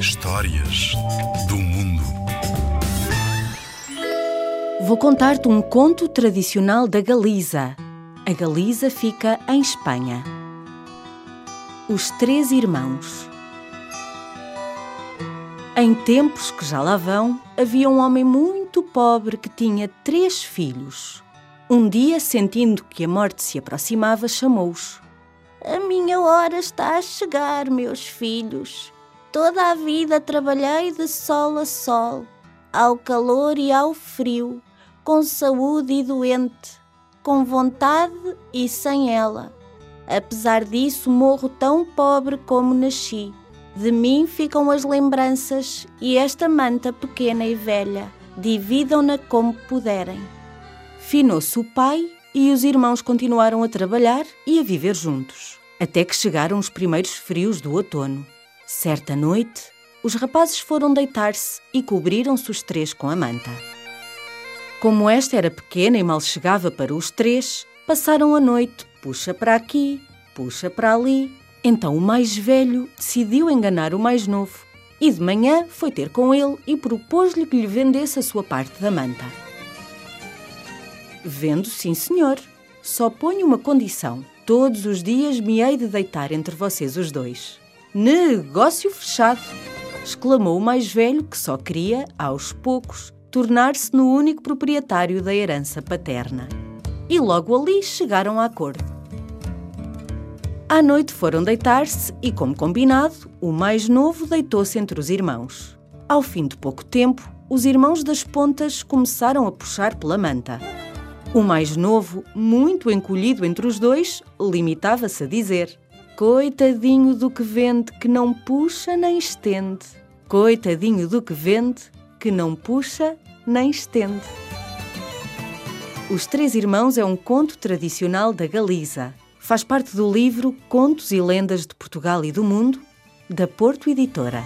Histórias do mundo. Vou contar-te um conto tradicional da Galiza. A Galiza fica em Espanha. Os Três Irmãos. Em tempos que já lá vão, havia um homem muito pobre que tinha três filhos. Um dia, sentindo que a morte se aproximava, chamou-os. A minha hora está a chegar, meus filhos. Toda a vida trabalhei de sol a sol, ao calor e ao frio, com saúde e doente, com vontade e sem ela. Apesar disso, morro tão pobre como nasci. De mim ficam as lembranças e esta manta pequena e velha. Dividam-na como puderem. Finou-se o pai e os irmãos continuaram a trabalhar e a viver juntos, até que chegaram os primeiros frios do outono. Certa noite, os rapazes foram deitar-se e cobriram-se os três com a manta. Como esta era pequena e mal chegava para os três, passaram a noite, puxa para aqui, puxa para ali. Então o mais velho decidiu enganar o mais novo e de manhã foi ter com ele e propôs-lhe que lhe vendesse a sua parte da manta. Vendo, sim, senhor. Só ponho uma condição. Todos os dias me hei de deitar entre vocês os dois. Negócio fechado! exclamou o mais velho, que só queria, aos poucos, tornar-se no único proprietário da herança paterna. E logo ali chegaram a acordo. À noite foram deitar-se e, como combinado, o mais novo deitou-se entre os irmãos. Ao fim de pouco tempo, os irmãos das pontas começaram a puxar pela manta. O mais novo, muito encolhido entre os dois, limitava-se a dizer: Coitadinho do que vende, que não puxa nem estende. Coitadinho do que vende, que não puxa nem estende. Os Três Irmãos é um conto tradicional da Galiza. Faz parte do livro Contos e Lendas de Portugal e do Mundo, da Porto Editora.